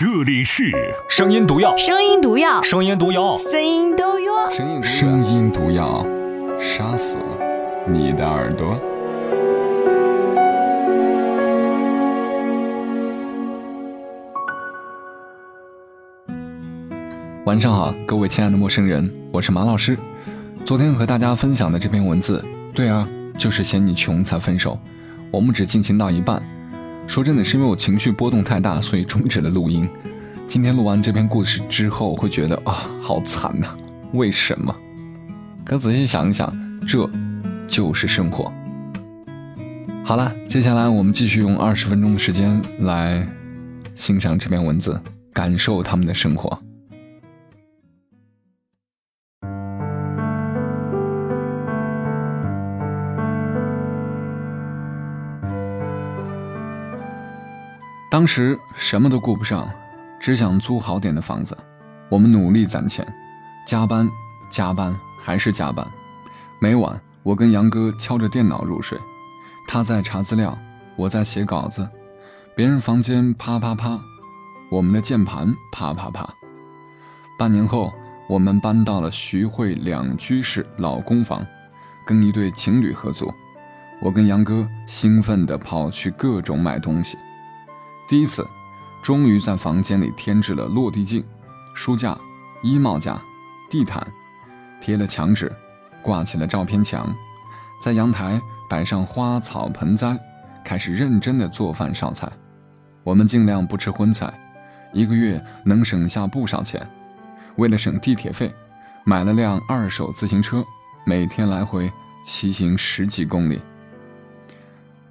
这里是声音毒药，声音毒药，声音毒药，声音毒药。声音毒药，杀死你的耳朵。晚上好，各位亲爱的陌生人，我是马老师。昨天和大家分享的这篇文字，对啊，就是嫌你穷才分手。我们只进行到一半。说真的，是因为我情绪波动太大，所以终止了录音。今天录完这篇故事之后，会觉得啊，好惨呐！为什么？可仔细想一想，这就是生活。好了，接下来我们继续用二十分钟的时间来欣赏这篇文字，感受他们的生活。当时什么都顾不上，只想租好点的房子。我们努力攒钱，加班，加班，还是加班。每晚，我跟杨哥敲着电脑入睡，他在查资料，我在写稿子。别人房间啪啪啪，我们的键盘啪啪啪。半年后，我们搬到了徐汇两居室老公房，跟一对情侣合租。我跟杨哥兴奋地跑去各种买东西。第一次，终于在房间里添置了落地镜、书架、衣帽架、地毯，贴了墙纸，挂起了照片墙，在阳台摆上花草盆栽，开始认真的做饭烧菜。我们尽量不吃荤菜，一个月能省下不少钱。为了省地铁费，买了辆二手自行车，每天来回骑行十几公里。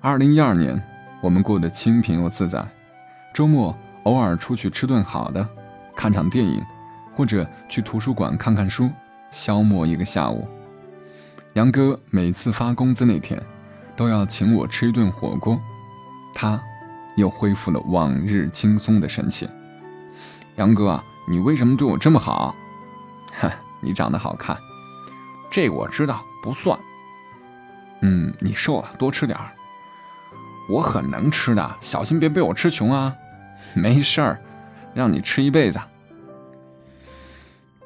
二零一二年，我们过得清贫又自在。周末偶尔出去吃顿好的，看场电影，或者去图书馆看看书，消磨一个下午。杨哥每次发工资那天，都要请我吃一顿火锅，他又恢复了往日轻松的神情。杨哥，你为什么对我这么好？哼，你长得好看，这我知道不算。嗯，你瘦了，多吃点儿。我很能吃的，小心别被我吃穷啊！没事儿，让你吃一辈子。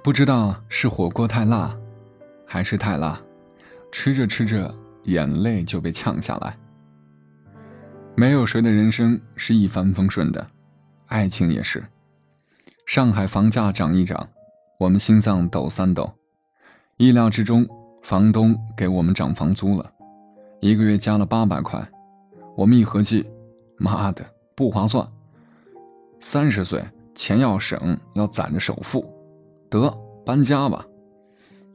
不知道是火锅太辣，还是太辣，吃着吃着眼泪就被呛下来。没有谁的人生是一帆风顺的，爱情也是。上海房价涨一涨，我们心脏抖三抖。意料之中，房东给我们涨房租了，一个月加了八百块。我们一合计，妈的，不划算。三十岁，钱要省，要攒着首付，得搬家吧。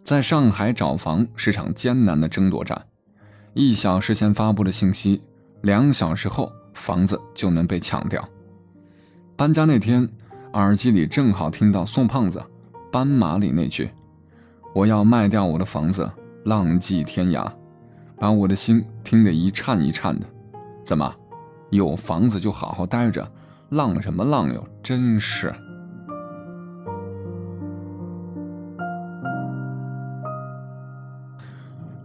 在上海找房是场艰难的争夺战，一小时前发布的信息，两小时后房子就能被抢掉。搬家那天，耳机里正好听到宋胖子《斑马》里那句：“我要卖掉我的房子，浪迹天涯。”把我的心听得一颤一颤的。怎么，有房子就好好待着，浪什么浪哟？真是。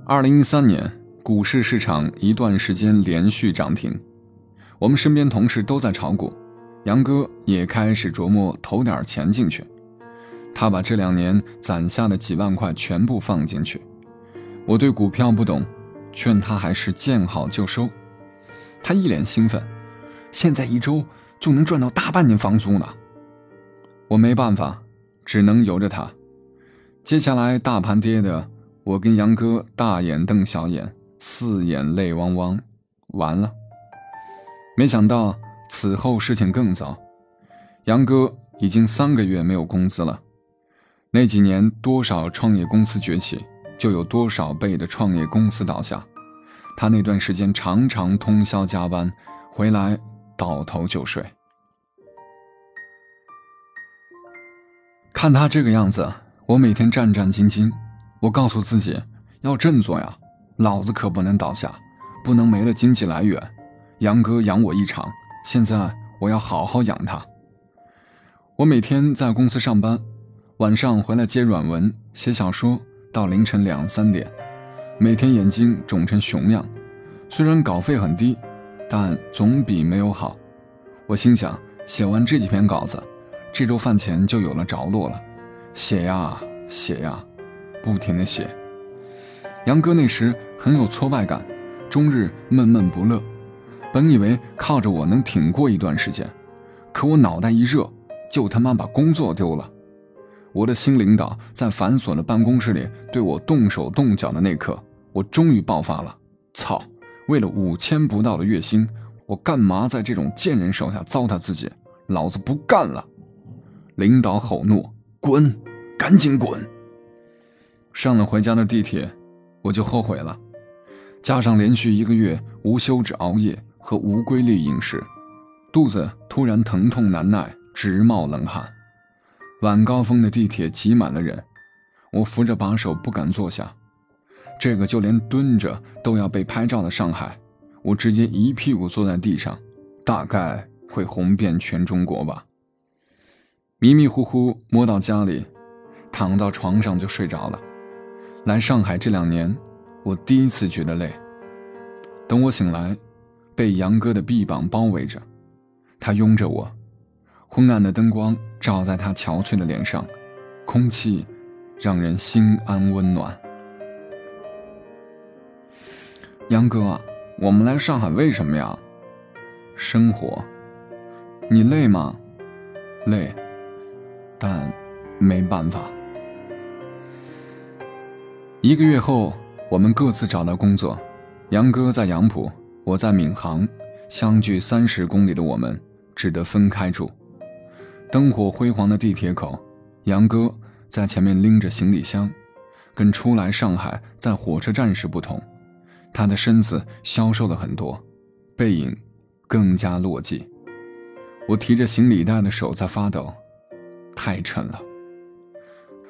二零一三年，股市市场一段时间连续涨停，我们身边同事都在炒股，杨哥也开始琢磨投点钱进去。他把这两年攒下的几万块全部放进去。我对股票不懂，劝他还是见好就收。他一脸兴奋，现在一周就能赚到大半年房租呢。我没办法，只能由着他。接下来大盘跌的，我跟杨哥大眼瞪小眼，四眼泪汪汪，完了。没想到此后事情更糟，杨哥已经三个月没有工资了。那几年多少创业公司崛起，就有多少倍的创业公司倒下。他那段时间常常通宵加班，回来倒头就睡。看他这个样子，我每天战战兢兢。我告诉自己要振作呀，老子可不能倒下，不能没了经济来源。杨哥养我一场，现在我要好好养他。我每天在公司上班，晚上回来接软文、写小说，到凌晨两三点。每天眼睛肿成熊样，虽然稿费很低，但总比没有好。我心想，写完这几篇稿子，这周饭钱就有了着落了。写呀写呀，不停的写。杨哥那时很有挫败感，终日闷闷不乐。本以为靠着我能挺过一段时间，可我脑袋一热，就他妈把工作丢了。我的新领导在繁琐的办公室里对我动手动脚的那刻，我终于爆发了。操！为了五千不到的月薪，我干嘛在这种贱人手下糟蹋自己？老子不干了！领导吼怒：“滚，赶紧滚！”上了回家的地铁，我就后悔了。加上连续一个月无休止熬夜和无规律饮食，肚子突然疼痛难耐，直冒冷汗。晚高峰的地铁挤满了人，我扶着把手不敢坐下。这个就连蹲着都要被拍照的上海，我直接一屁股坐在地上，大概会红遍全中国吧。迷迷糊糊摸到家里，躺到床上就睡着了。来上海这两年，我第一次觉得累。等我醒来，被杨哥的臂膀包围着，他拥着我，昏暗的灯光照在他憔悴的脸上，空气让人心安温暖。杨哥，我们来上海为什么呀？生活。你累吗？累，但没办法。一个月后，我们各自找到工作。杨哥在杨浦，我在闵行，相距三十公里的我们只得分开住。灯火辉煌的地铁口，杨哥在前面拎着行李箱，跟初来上海在火车站时不同。他的身子消瘦了很多，背影更加落寂。我提着行李袋的手在发抖，太沉了。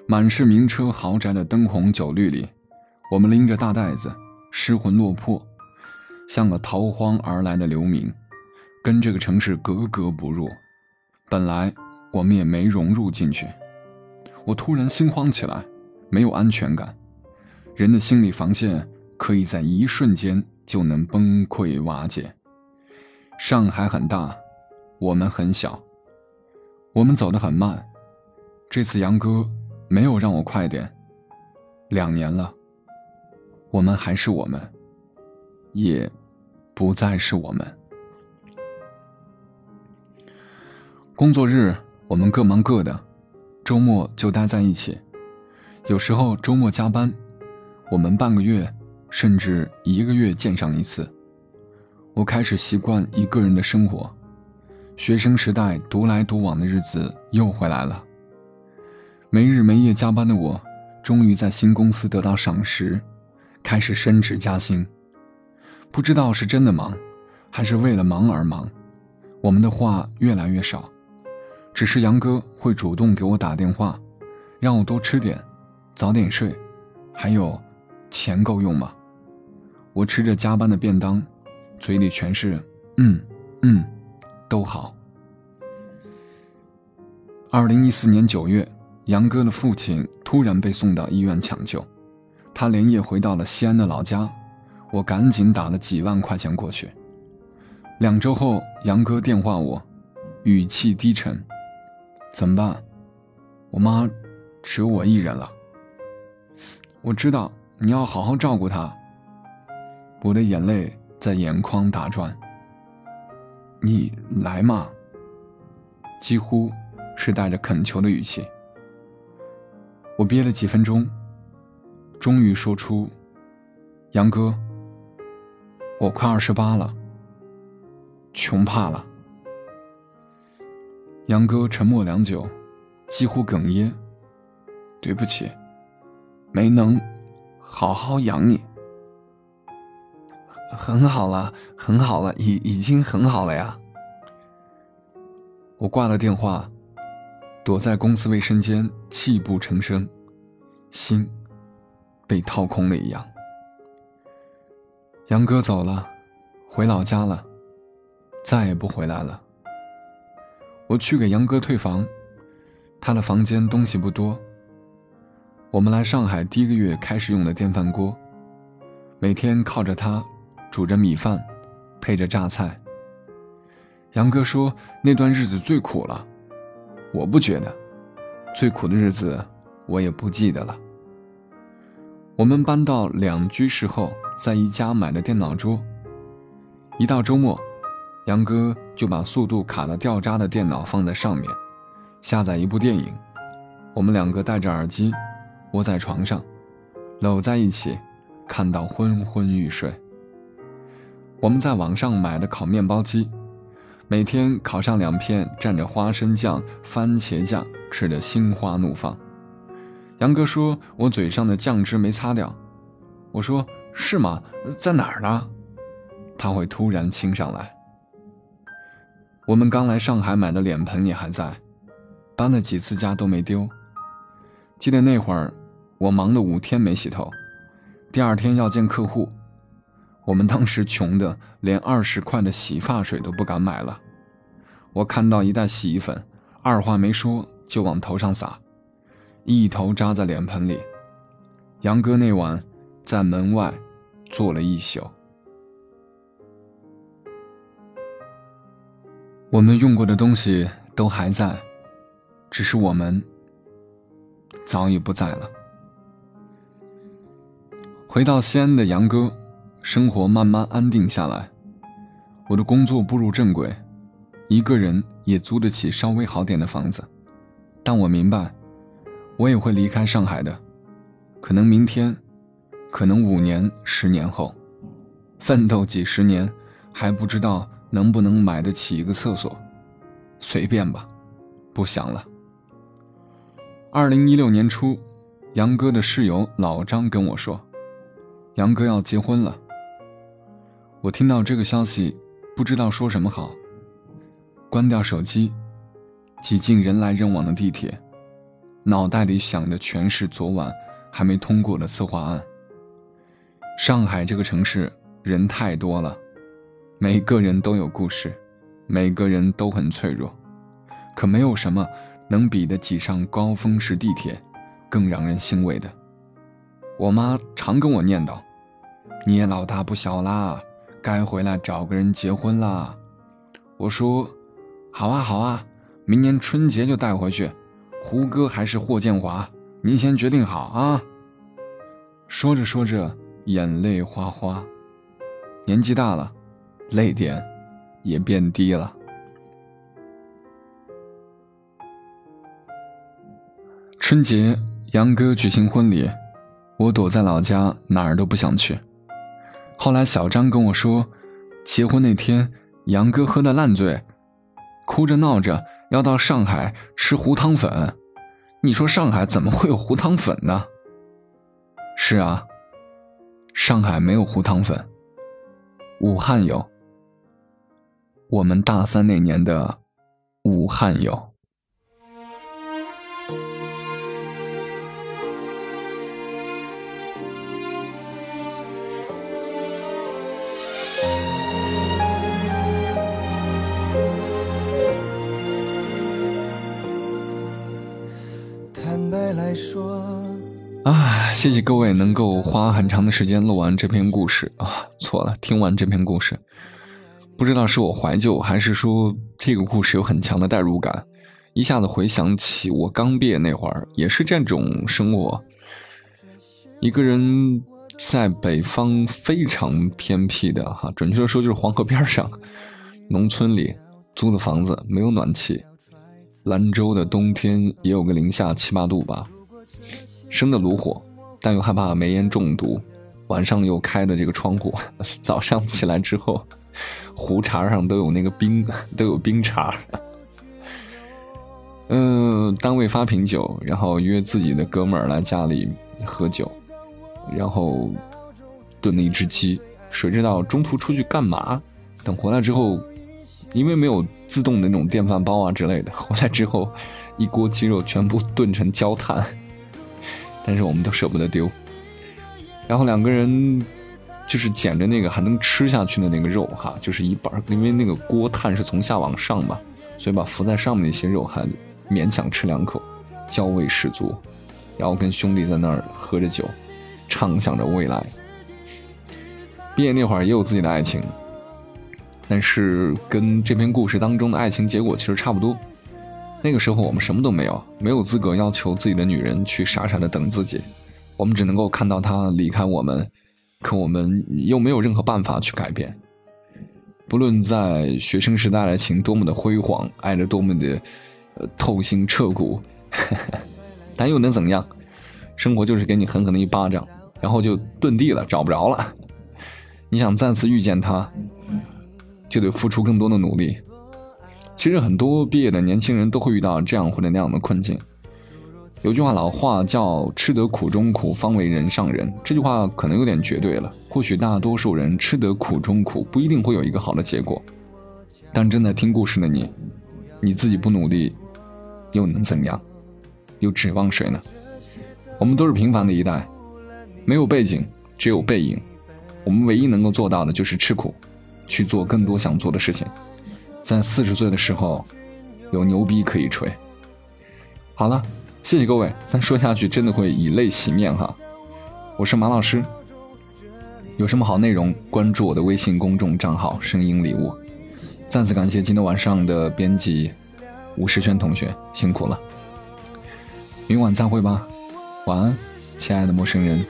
满是名车豪宅的灯红酒绿里，我们拎着大袋子，失魂落魄，像个逃荒而来的流民，跟这个城市格格不入。本来我们也没融入进去，我突然心慌起来，没有安全感。人的心理防线。可以在一瞬间就能崩溃瓦解。上海很大，我们很小，我们走得很慢。这次杨哥没有让我快点。两年了，我们还是我们，也不再是我们。工作日我们各忙各的，周末就待在一起。有时候周末加班，我们半个月。甚至一个月见上一次，我开始习惯一个人的生活。学生时代独来独往的日子又回来了。没日没夜加班的我，终于在新公司得到赏识，开始升职加薪。不知道是真的忙，还是为了忙而忙，我们的话越来越少。只是杨哥会主动给我打电话，让我多吃点，早点睡，还有，钱够用吗？我吃着加班的便当，嘴里全是“嗯嗯，都好。”二零一四年九月，杨哥的父亲突然被送到医院抢救，他连夜回到了西安的老家，我赶紧打了几万块钱过去。两周后，杨哥电话我，语气低沉：“怎么办？我妈只有我一人了。我知道你要好好照顾她。”我的眼泪在眼眶打转。你来嘛？几乎是带着恳求的语气。我憋了几分钟，终于说出：“杨哥，我快二十八了，穷怕了。”杨哥沉默良久，几乎哽咽：“对不起，没能好好养你。”很好了，很好了，已已经很好了呀。我挂了电话，躲在公司卫生间，泣不成声，心被掏空了一样。杨哥走了，回老家了，再也不回来了。我去给杨哥退房，他的房间东西不多。我们来上海第一个月开始用的电饭锅，每天靠着它。煮着米饭，配着榨菜。杨哥说那段日子最苦了，我不觉得，最苦的日子我也不记得了。我们搬到两居室后，在一家买的电脑桌。一到周末，杨哥就把速度卡到掉渣的电脑放在上面，下载一部电影。我们两个戴着耳机，窝在床上，搂在一起，看到昏昏欲睡。我们在网上买的烤面包机，每天烤上两片，蘸着花生酱、番茄酱，吃得心花怒放。杨哥说：“我嘴上的酱汁没擦掉。”我说：“是吗？在哪儿呢？”他会突然亲上来。我们刚来上海买的脸盆也还在，搬了几次家都没丢。记得那会儿，我忙了五天没洗头，第二天要见客户，我们当时穷的连二十块的洗发水都不敢买了。我看到一袋洗衣粉，二话没说就往头上撒。一头扎在脸盆里，杨哥那晚在门外坐了一宿。我们用过的东西都还在，只是我们早已不在了。回到西安的杨哥，生活慢慢安定下来，我的工作步入正轨，一个人也租得起稍微好点的房子，但我明白。我也会离开上海的，可能明天，可能五年、十年后，奋斗几十年，还不知道能不能买得起一个厕所，随便吧，不想了。二零一六年初，杨哥的室友老张跟我说，杨哥要结婚了。我听到这个消息，不知道说什么好，关掉手机，挤进人来人往的地铁。脑袋里想的全是昨晚还没通过的策划案。上海这个城市人太多了，每个人都有故事，每个人都很脆弱，可没有什么能比得挤上高峰时地铁更让人欣慰的。我妈常跟我念叨：“你也老大不小啦，该回来找个人结婚啦。”我说：“好啊好啊，明年春节就带回去。”胡歌还是霍建华？您先决定好啊！说着说着，眼泪哗哗。年纪大了，泪点也变低了。春节，杨哥举行婚礼，我躲在老家，哪儿都不想去。后来小张跟我说，结婚那天，杨哥喝的烂醉，哭着闹着。要到上海吃糊汤粉，你说上海怎么会有糊汤粉呢？是啊，上海没有糊汤粉，武汉有。我们大三那年的武汉有。啊，谢谢各位能够花很长的时间录完这篇故事啊！错了，听完这篇故事，不知道是我怀旧，还是说这个故事有很强的代入感，一下子回想起我刚毕业那会儿，也是这种生活，一个人在北方非常偏僻的哈，准确的说就是黄河边上，农村里租的房子，没有暖气，兰州的冬天也有个零下七八度吧。生的炉火，但又害怕煤烟中毒，晚上又开的这个窗户，早上起来之后，壶茶上都有那个冰，都有冰碴。嗯，单位发瓶酒，然后约自己的哥们儿来家里喝酒，然后炖了一只鸡，谁知道中途出去干嘛？等回来之后，因为没有自动的那种电饭煲啊之类的，回来之后，一锅鸡肉全部炖成焦炭。但是我们都舍不得丢，然后两个人就是捡着那个还能吃下去的那个肉哈，就是一半，因为那个锅炭是从下往上嘛，所以把浮在上面那些肉还勉强吃两口，焦味十足，然后跟兄弟在那儿喝着酒，畅想着未来。毕业那会儿也有自己的爱情，但是跟这篇故事当中的爱情结果其实差不多，那个时候我们什么都没有，没有资格要求自己的女人去傻傻的等自己，我们只能够看到她离开我们，可我们又没有任何办法去改变。不论在学生时代的情多么的辉煌，爱的多么的呃透心彻骨，但又能怎样？生活就是给你狠狠的一巴掌，然后就遁地了，找不着了。你想再次遇见他，就得付出更多的努力。其实很多毕业的年轻人都会遇到这样或者那样的困境。有句话老话叫“吃得苦中苦，方为人上人”。这句话可能有点绝对了。或许大多数人吃得苦中苦，不一定会有一个好的结果。但正在听故事的你，你自己不努力，又能怎样？又指望谁呢？我们都是平凡的一代，没有背景，只有背影。我们唯一能够做到的就是吃苦，去做更多想做的事情。在四十岁的时候，有牛逼可以吹。好了，谢谢各位，再说下去真的会以泪洗面哈。我是马老师，有什么好内容，关注我的微信公众账号“声音礼物”。再次感谢今天晚上的编辑吴世轩同学，辛苦了。明晚再会吧，晚安，亲爱的陌生人。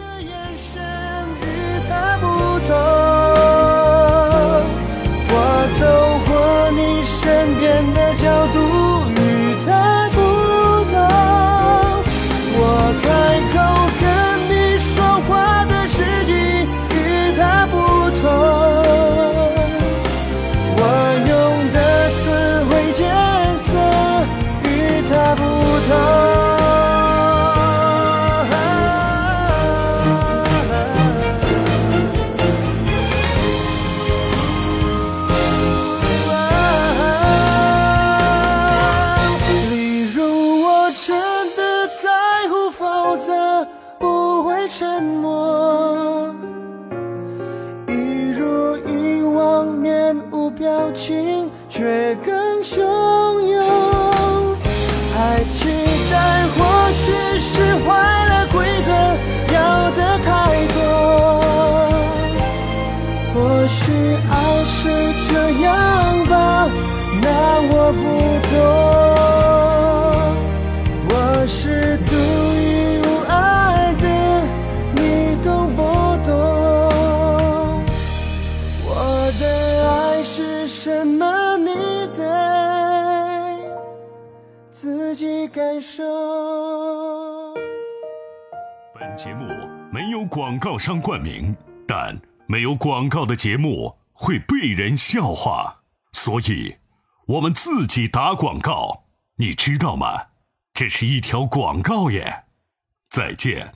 告商冠名，但没有广告的节目会被人笑话，所以我们自己打广告，你知道吗？这是一条广告耶！再见。